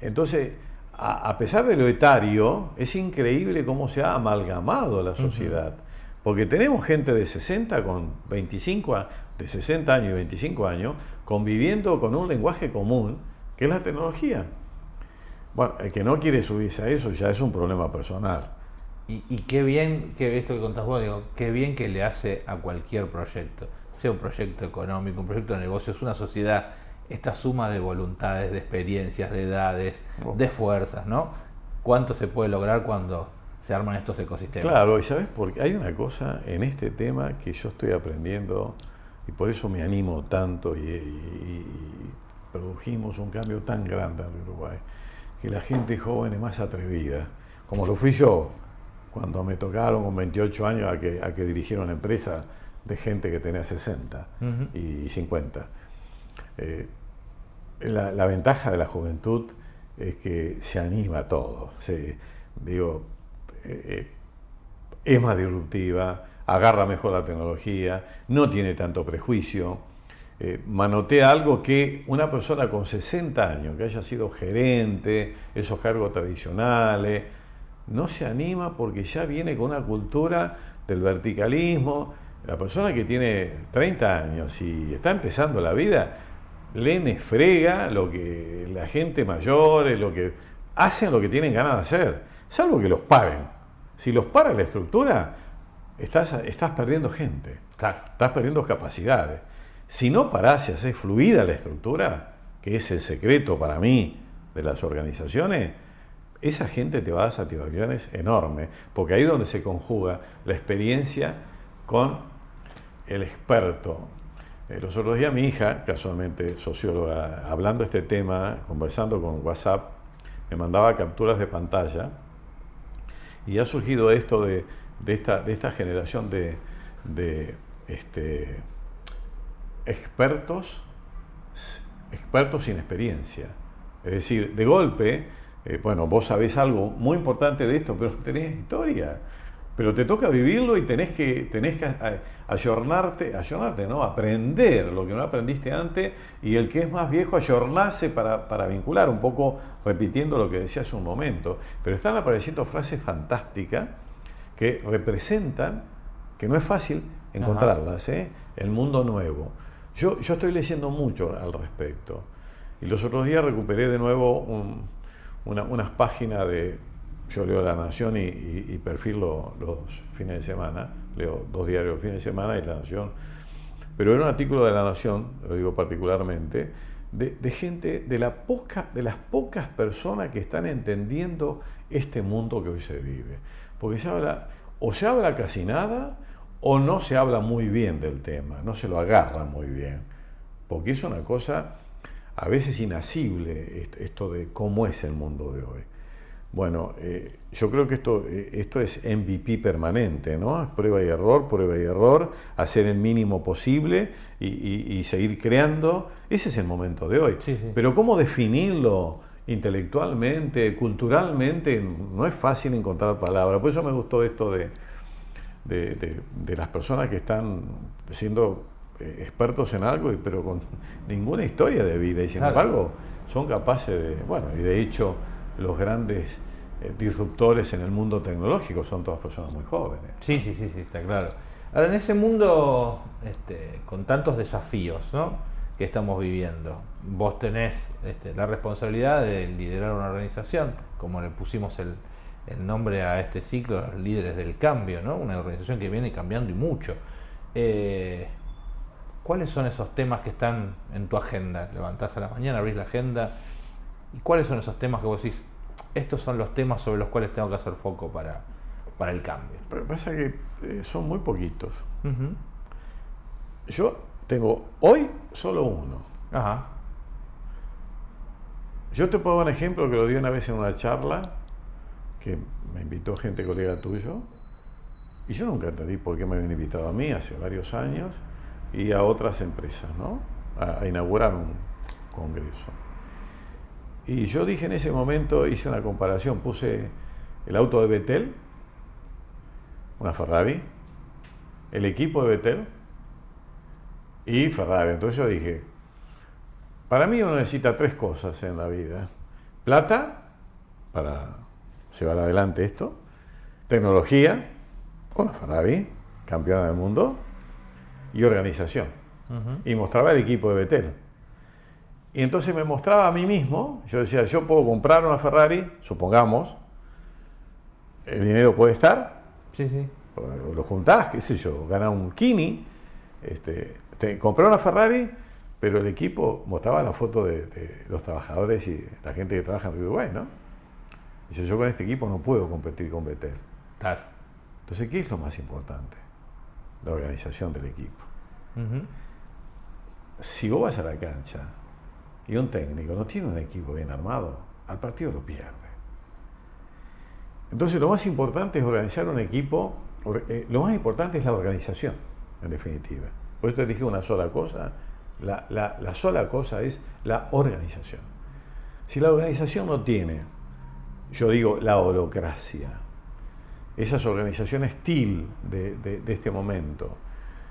Entonces, a, pesar de lo etario, es increíble cómo se ha amalgamado la sociedad. Porque tenemos gente de 60 con 25, de 60 años y 25 años, conviviendo con un lenguaje común, que es la tecnología. Bueno, el que no quiere subirse a eso ya es un problema personal. Y, qué bien que esto que contás vos, digo, qué bien que le hace a cualquier proyecto, sea un proyecto económico, un proyecto de negocios, una sociedad, esta suma de voluntades, de experiencias, de edades, oh. de fuerzas, ¿no? ¿Cuánto se puede lograr cuando se arman estos ecosistemas? Claro, y sabes, porque hay una cosa en este tema que yo estoy aprendiendo y por eso me animo tanto y produjimos un cambio tan grande en Uruguay que la gente joven es más atrevida, como lo fui yo cuando me tocaron con 28 años a que, a que dirigiera una empresa de gente que tenía 60 y 50. Eh, la, ventaja de la juventud es que se anima todo. digo, eh, es más disruptiva, agarra mejor la tecnología, no tiene tanto prejuicio, eh, manotea algo que una persona con 60 años, que haya sido gerente, esos cargos tradicionales, no se anima porque ya viene con una cultura del verticalismo. La persona que tiene 30 años y está empezando la vida, le frega lo que la gente mayor, lo que hacen lo que tienen ganas de hacer, salvo que los paren. Si los para la estructura, estás, estás perdiendo gente, estás perdiendo capacidades. Si no parás y haces fluida la estructura, que es el secreto para mí de las organizaciones, esa gente te va a dar satisfacciones enormes, porque ahí es donde se conjuga la experiencia con el experto. Eh, los otros días mi hija, casualmente socióloga, hablando de este tema, conversando con WhatsApp, me mandaba capturas de pantalla y ha surgido esto de, esta, de esta, generación de, este, expertos, expertos sin experiencia. Es decir, de golpe, eh, bueno, vos sabés algo muy importante de esto, pero tenés historia. Pero te toca vivirlo y tenés que, tenés que ayornarte, ayornarte, ¿no? Aprender lo que no aprendiste antes y el que es más viejo, ayornarse para, para vincular, un poco repitiendo lo que decía hace un momento. Pero están apareciendo frases fantásticas que representan, que no es fácil encontrarlas, ¿eh? el mundo nuevo. Yo, yo estoy leyendo mucho al respecto. Y los otros días recuperé de nuevo unas páginas de, yo leo La Nación y, perfil los fines de semana, leo dos diarios los fines de semana y La Nación. Pero era un artículo de La Nación, lo digo particularmente, de, gente, de, la poca, de las pocas personas que están entendiendo este mundo que hoy se vive. Porque se habla, o se habla casi nada, o no se habla muy bien del tema, no se lo agarra muy bien. Porque es una cosa a veces inasible esto de cómo es el mundo de hoy. Bueno, eh, yo creo que esto, eh, esto es MVP permanente, ¿no? Prueba y error, prueba y error, hacer el mínimo posible y, seguir creando. Ese es el momento de hoy. Pero ¿cómo definirlo intelectualmente, culturalmente? No es fácil encontrar palabras. Por eso me gustó esto de, de, las personas que están siendo eh, expertos en algo, pero con ninguna historia de vida. Y sin embargo, son capaces de, bueno, y de hecho los grandes eh, disruptores en el mundo tecnológico son todas personas muy jóvenes. Sí, sí, sí, sí, está claro. Ahora, en ese mundo este, con tantos desafíos que estamos viviendo, vos tenés este, la responsabilidad de liderar una organización, como le pusimos el, nombre a este ciclo, los líderes del cambio, ¿no? una organización que viene cambiando y mucho. Eh, ¿Cuáles son esos temas que están en tu agenda? Levantás a la mañana, abrís la agenda ¿Y cuáles son esos temas que vos decís, estos son los temas sobre los cuales tengo que hacer foco para, para el cambio? Pero pasa que eh, son muy poquitos. Yo tengo hoy solo uno. Ajá. Yo te puedo dar un ejemplo que lo di una vez en una charla que me invitó gente colega tuyo y yo nunca entendí por qué me habían invitado a mí hace varios años y a otras empresas, ¿no? a inaugurar un congreso. Y yo dije en ese momento, hice una comparación, puse el auto de Betel, una Ferrari, el equipo de Betel y Ferrari. Entonces yo dije, para mí uno necesita tres cosas en la vida. Plata, para llevar adelante esto, tecnología, una Ferrari, campeona del mundo, y organización. Y mostraba el equipo de Betel. Y entonces me mostraba a mí mismo, yo decía, yo puedo comprar una Ferrari, supongamos, el dinero puede estar, sí, sí. lo juntás, qué sé yo, ganas un Kini, este, te, compré una Ferrari, pero el equipo mostraba la foto de, los trabajadores y la gente que trabaja en Uruguay, ¿no? Dice, yo con este equipo no puedo competir con Betel. Claro. Entonces, ¿qué es lo más importante? La organización del equipo. Si vos vas a la cancha y un técnico no tiene un equipo bien armado, al partido lo pierde. Entonces lo más importante es organizar un equipo, eh, lo más importante es la organización, en definitiva. Por eso te dije una sola cosa, La, la sola cosa es la organización. Si la organización no tiene, yo digo, la holocracia, esas organizaciones TIL de, este momento,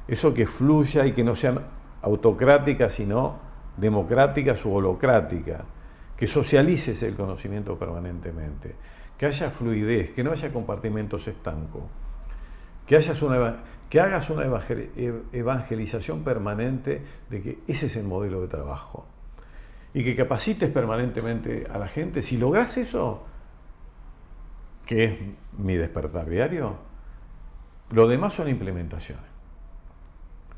eso que fluya y que no sean autocráticas, sino democráticas o holocráticas, que socialices el conocimiento permanentemente, que haya fluidez, que no haya compartimentos estancos, que, hayas una, que hagas una evangelización permanente de que ese es el modelo de trabajo. Y que capacites permanentemente a la gente. Si logras eso, que es mi despertar diario, lo demás son implementaciones.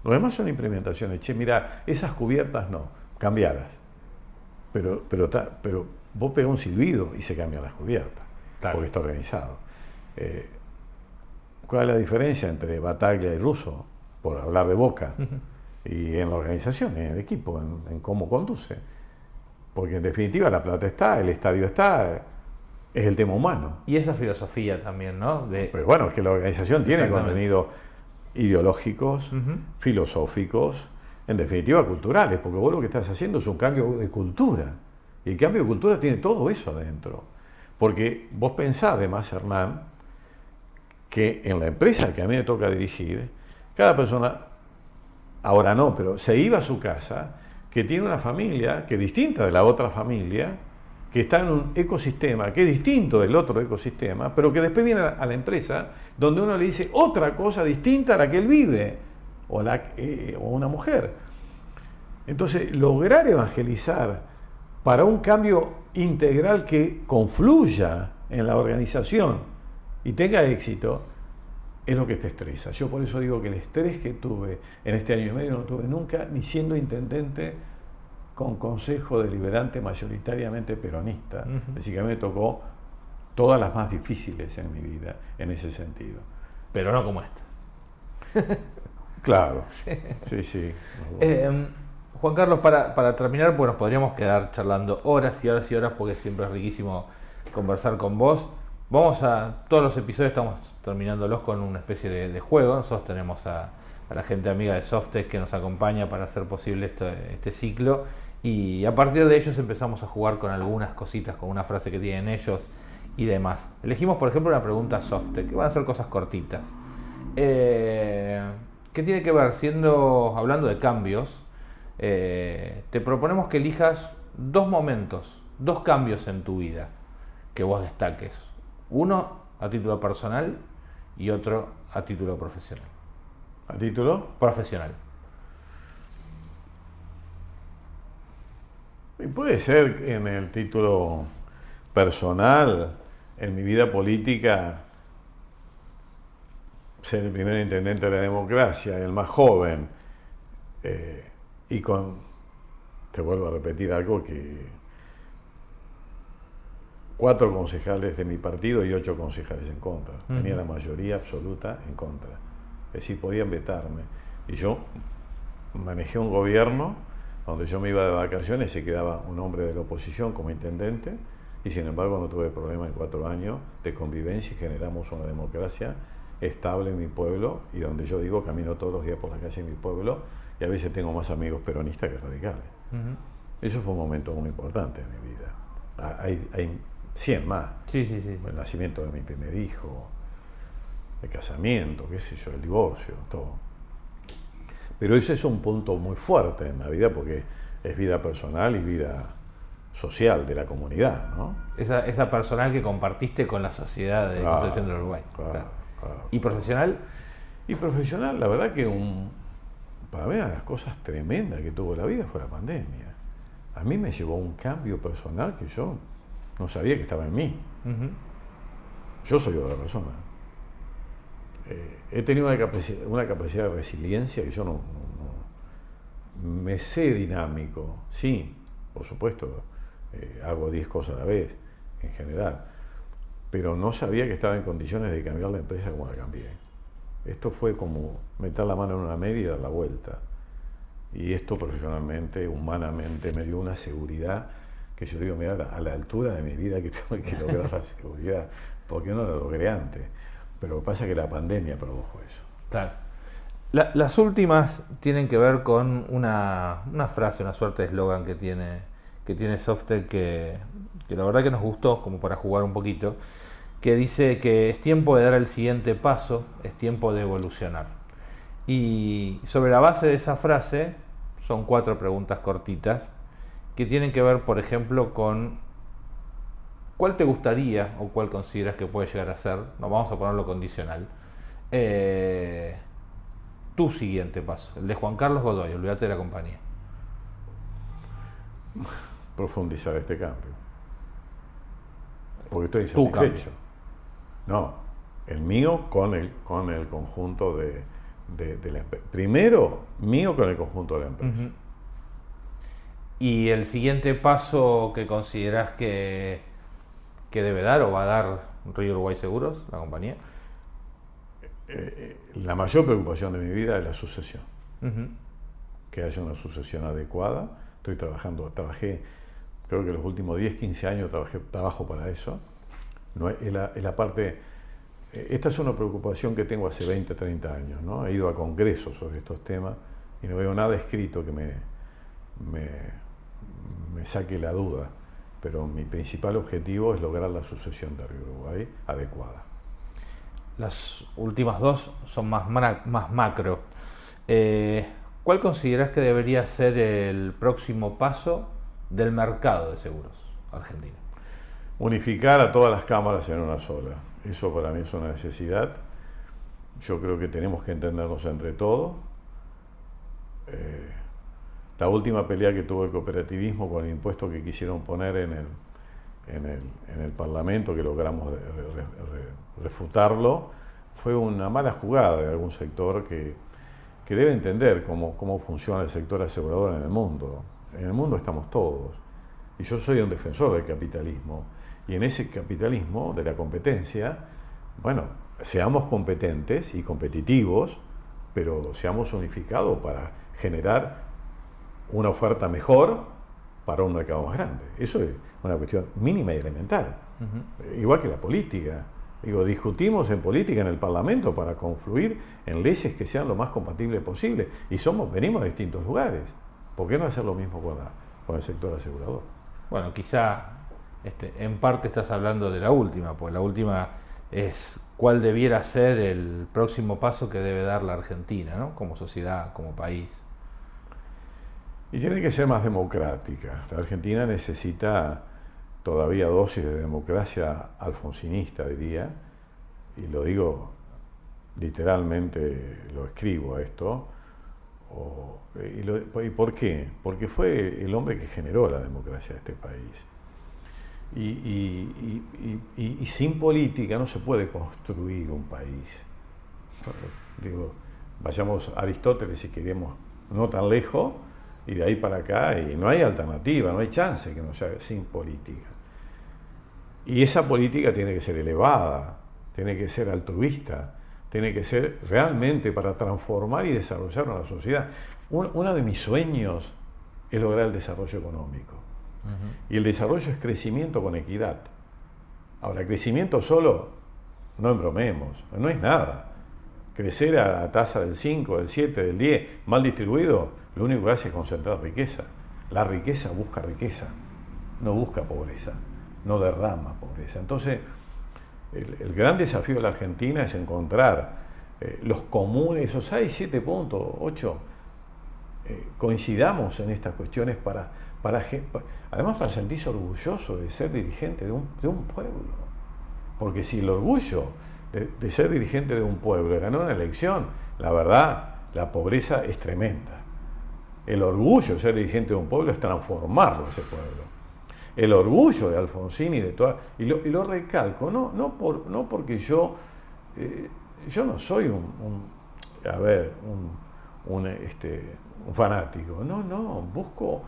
Lo demás son implementaciones. Che, mira, esas cubiertas no, cambiadas. Pero, pero, pero vos pegas un silbido y se cambian las cubiertas, porque está organizado. Eh, ¿Cuál es la diferencia entre Bataglia y Russo? Por hablar de boca. Y en la organización, en el equipo, en cómo conduce. Porque en definitiva la plata está, el estadio está, es el tema humano. Y esa filosofía también, ¿no? De... Pero bueno, es que la organización tiene contenidos ideológicos, filosóficos, en definitiva culturales, porque vos lo que estás haciendo es un cambio de cultura. Y el cambio de cultura tiene todo eso adentro. Porque vos pensás además, Hernán, que en la empresa que a mí me toca dirigir, cada persona, ahora no, pero se iba a su casa que tiene una familia que es distinta de la otra familia, que está en un ecosistema que es distinto del otro ecosistema, pero que después viene a la empresa donde uno le dice otra cosa distinta a la que él vive, o, la, eh, una mujer. Entonces, lograr evangelizar para un cambio integral que confluya en la organización y tenga éxito, es lo que te estresa. Yo por eso digo que el estrés que tuve en este año y medio no tuve nunca, ni siendo intendente con consejo deliberante mayoritariamente peronista. Así que a mí me tocó todas las más difíciles en mi vida en ese sentido. Pero no como esta. claro, sí, sí. Eh, Juan Carlos, para, para terminar, pues nos podríamos quedar charlando horas y horas y horas porque siempre es riquísimo conversar con vos. Vamos a, todos los episodios estamos terminándolos con una especie de, juego. Nosotros tenemos a, la gente amiga de Softex que nos acompaña para hacer posible este ciclo. Y a partir de ellos empezamos a jugar con algunas cositas, con una frase que tienen ellos y demás. Elegimos, por ejemplo, una pregunta Softex, que van a ser cosas cortitas. Eh, ¿Qué tiene que ver? Siendo, hablando de cambios, eh, te proponemos que elijas dos momentos, dos cambios en tu vida que vos destaques. Uno a título personal y otro a título profesional. ¿A título? Profesional. Y puede ser en el título personal, en mi vida política, ser el primer intendente de la democracia, el más joven, eh, y con, te vuelvo a repetir algo que cuatro concejales de mi partido y ocho concejales en contra. Tenía la mayoría absoluta en contra. Es decir, podían vetarme. Y yo manejé un gobierno donde yo me iba de vacaciones se quedaba un hombre de la oposición como intendente y sin embargo no tuve problema en cuatro años de convivencia y generamos una democracia estable en mi pueblo y donde yo digo camino todos los días por la calle en mi pueblo y a veces tengo más amigos peronistas que radicales. Eso fue un momento muy importante en mi vida. Ah, hay, hay 100 más. Sí, sí, sí. El nacimiento de mi primer hijo, el casamiento, qué sé yo, el divorcio, todo. Pero ese es un punto muy fuerte en la vida porque es vida personal y vida social de la comunidad, ¿no? Esa, esa personal que compartiste con la sociedad de Concepción del Uruguay. ¿Y profesional? Y profesional, la verdad que un, para mí una de las cosas tremendas que tuvo la vida fue la pandemia. A mí me llevó un cambio personal que yo no sabía que estaba en mí. Yo soy otra persona. Eh, he tenido una capacidad, de resiliencia que yo no, me sé dinámico, sí, por supuesto, eh, hago 10 cosas a la vez, en general, pero no sabía que estaba en condiciones de cambiar la empresa como la cambié. Esto fue como meter la mano en una media y dar la vuelta. Y esto profesionalmente, humanamente, me dio una seguridad que yo digo, mira, a la altura de mi vida que tengo que lograr la seguridad, porque no la logré antes. Pero lo que pasa es que la pandemia produjo eso. Claro. las últimas tienen que ver con una, frase, una suerte de eslogan que tiene, que tiene Softel que, que la verdad que nos gustó como para jugar un poquito, que dice que es tiempo de dar el siguiente paso, es tiempo de evolucionar. Y sobre la base de esa frase son cuatro preguntas cortitas que tienen que ver, por ejemplo, con cuál te gustaría o cuál consideras que puede llegar a ser, no vamos a ponerlo condicional, eh, tu siguiente paso, el de Juan Carlos Godoy, olvídate de la compañía. Profundizar este cambio. Porque estoy insatisfecho. No, el mío con el, con el conjunto de, la empresa. Primero, mío con el conjunto de la empresa. Y el siguiente paso que consideras que, que debe dar o va a dar Río Uruguay Seguros, la compañía. Eh, eh, la mayor preocupación de mi vida es la sucesión. Que haya una sucesión adecuada. Estoy trabajando, trabajé, creo que los últimos 10, 15 años trabajé, trabajo para eso. No, es, la, parte... Eh, esta es una preocupación que tengo hace 20, 30 años. ¿no? He ido a congresos sobre estos temas y no veo nada escrito que me, me, me saque la duda. Pero mi principal objetivo es lograr la sucesión de Río Uruguay adecuada. Las últimas dos son más, más macro. Eh, ¿Cuál consideras que debería ser el próximo paso del mercado de seguros argentino? Unificar a todas las cámaras en una sola. Eso para mí es una necesidad. Yo creo que tenemos que entendernos entre todos. Eh, la última pelea que tuvo el cooperativismo con el impuesto que quisieron poner en el, en el, en el Parlamento, que logramos refutarlo, fue una mala jugada de algún sector que, que debe entender cómo, cómo funciona el sector asegurador en el mundo. En el mundo estamos todos. Y yo soy un defensor del capitalismo. Y en ese capitalismo de la competencia, bueno, seamos competentes y competitivos, pero seamos unificados para generar una oferta mejor para un mercado más grande. Eso es una cuestión mínima y elemental. Igual que la política. Digo, discutimos en política en el Parlamento para confluir en leyes que sean lo más compatibles posible. Y somos, venimos de distintos lugares. ¿Por qué no hacer lo mismo con, la, con el sector asegurador? Bueno, quizá este, en parte estás hablando de la última, pues la última es cuál debiera ser el próximo paso que debe dar la Argentina, ¿no? Como sociedad, como país. Y tiene que ser más democrática. La Argentina necesita todavía dosis de democracia alfonsinista, diría, y lo digo literalmente, lo escribo esto. y, por qué? Porque fue el hombre que generó la democracia de este país. Y, sin política no se puede construir un país. Digo, vayamos a Aristóteles si queremos no tan lejos, y de ahí para acá, y no hay alternativa, no hay chance que no sea sin política. Y esa política tiene que ser elevada, tiene que ser altruista, tiene que ser realmente para transformar y desarrollar una sociedad. uno de mis sueños es lograr el desarrollo económico. Y el desarrollo es crecimiento con equidad. Ahora, crecimiento solo, no embromemos, no es nada. Crecer a la tasa del 5, del 7, del 10, mal distribuido, lo único que hace es concentrar riqueza. La riqueza busca riqueza, no busca pobreza, no derrama pobreza. Entonces, el, gran desafío de la Argentina es encontrar eh, los comunes, esos 6, 7 puntos, 8, eh, coincidamos en estas cuestiones para, para, además para sentirse orgulloso de ser dirigente de un, de un pueblo. Porque si el orgullo de, ser dirigente de un pueblo y ganar una elección, la verdad, la pobreza es tremenda. El orgullo de ser dirigente de un pueblo es transformarlo ese pueblo. El orgullo de Alfonsín y de toda. Y lo, recalco, no, no, por, no porque yo. Eh, yo no soy un, a ver, un, este, un fanático. No, no, busco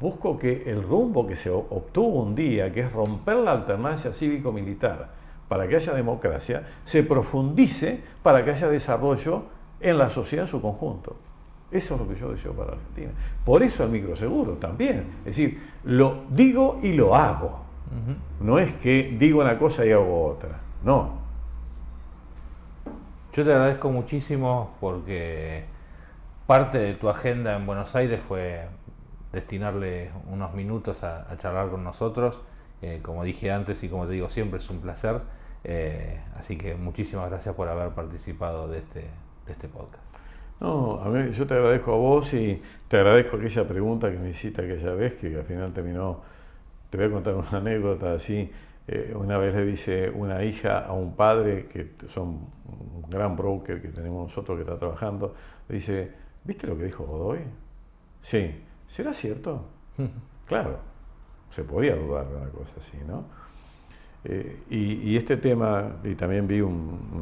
busco que el rumbo que se obtuvo un día, que es romper la alternancia cívico-militar para que haya democracia, se profundice para que haya desarrollo en la sociedad en su conjunto. Eso es lo que yo deseo para Argentina. Por eso el microseguro también. Es decir, lo digo y lo hago. No es que digo una cosa y hago otra. No. Yo te agradezco muchísimo porque parte de tu agenda en Buenos Aires fue destinarle unos minutos a, charlar con nosotros. Eh, como dije antes y como te digo siempre, es un placer. Eh, así que muchísimas gracias por haber participado de este, de este podcast. No, a mí, yo te agradezco a vos y te agradezco aquella pregunta que me hiciste aquella vez, que al final terminó, te voy a contar una anécdota así, eh, una vez le dice una hija a un padre, que son un gran broker que tenemos nosotros que está trabajando, le dice, ¿viste lo que dijo Godoy? Sí, ¿será cierto? claro, se podía dudar de una cosa así, ¿no? Eh, y, este tema, y también vi un,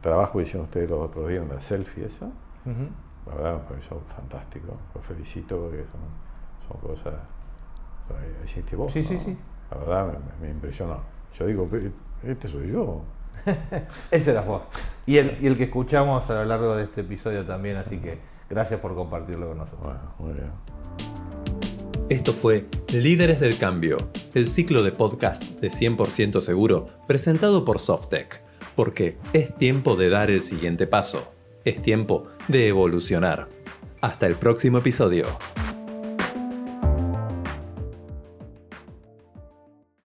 trabajo que hicieron ustedes los otros días, una selfie esa, la verdad me pareció fantástico, los felicito porque son, son cosas, hiciste vos, sí, sí, sí. la verdad me, impresionó. Yo digo, este soy yo. Ese eras vos. Y el, y el que escuchamos a lo largo de este episodio también, así que gracias por compartirlo con nosotros. Bueno, muy bien. Esto fue Líderes del Cambio, el ciclo de podcast de 100% seguro presentado por Softec, porque es tiempo de dar el siguiente paso, es tiempo de evolucionar. Hasta el próximo episodio.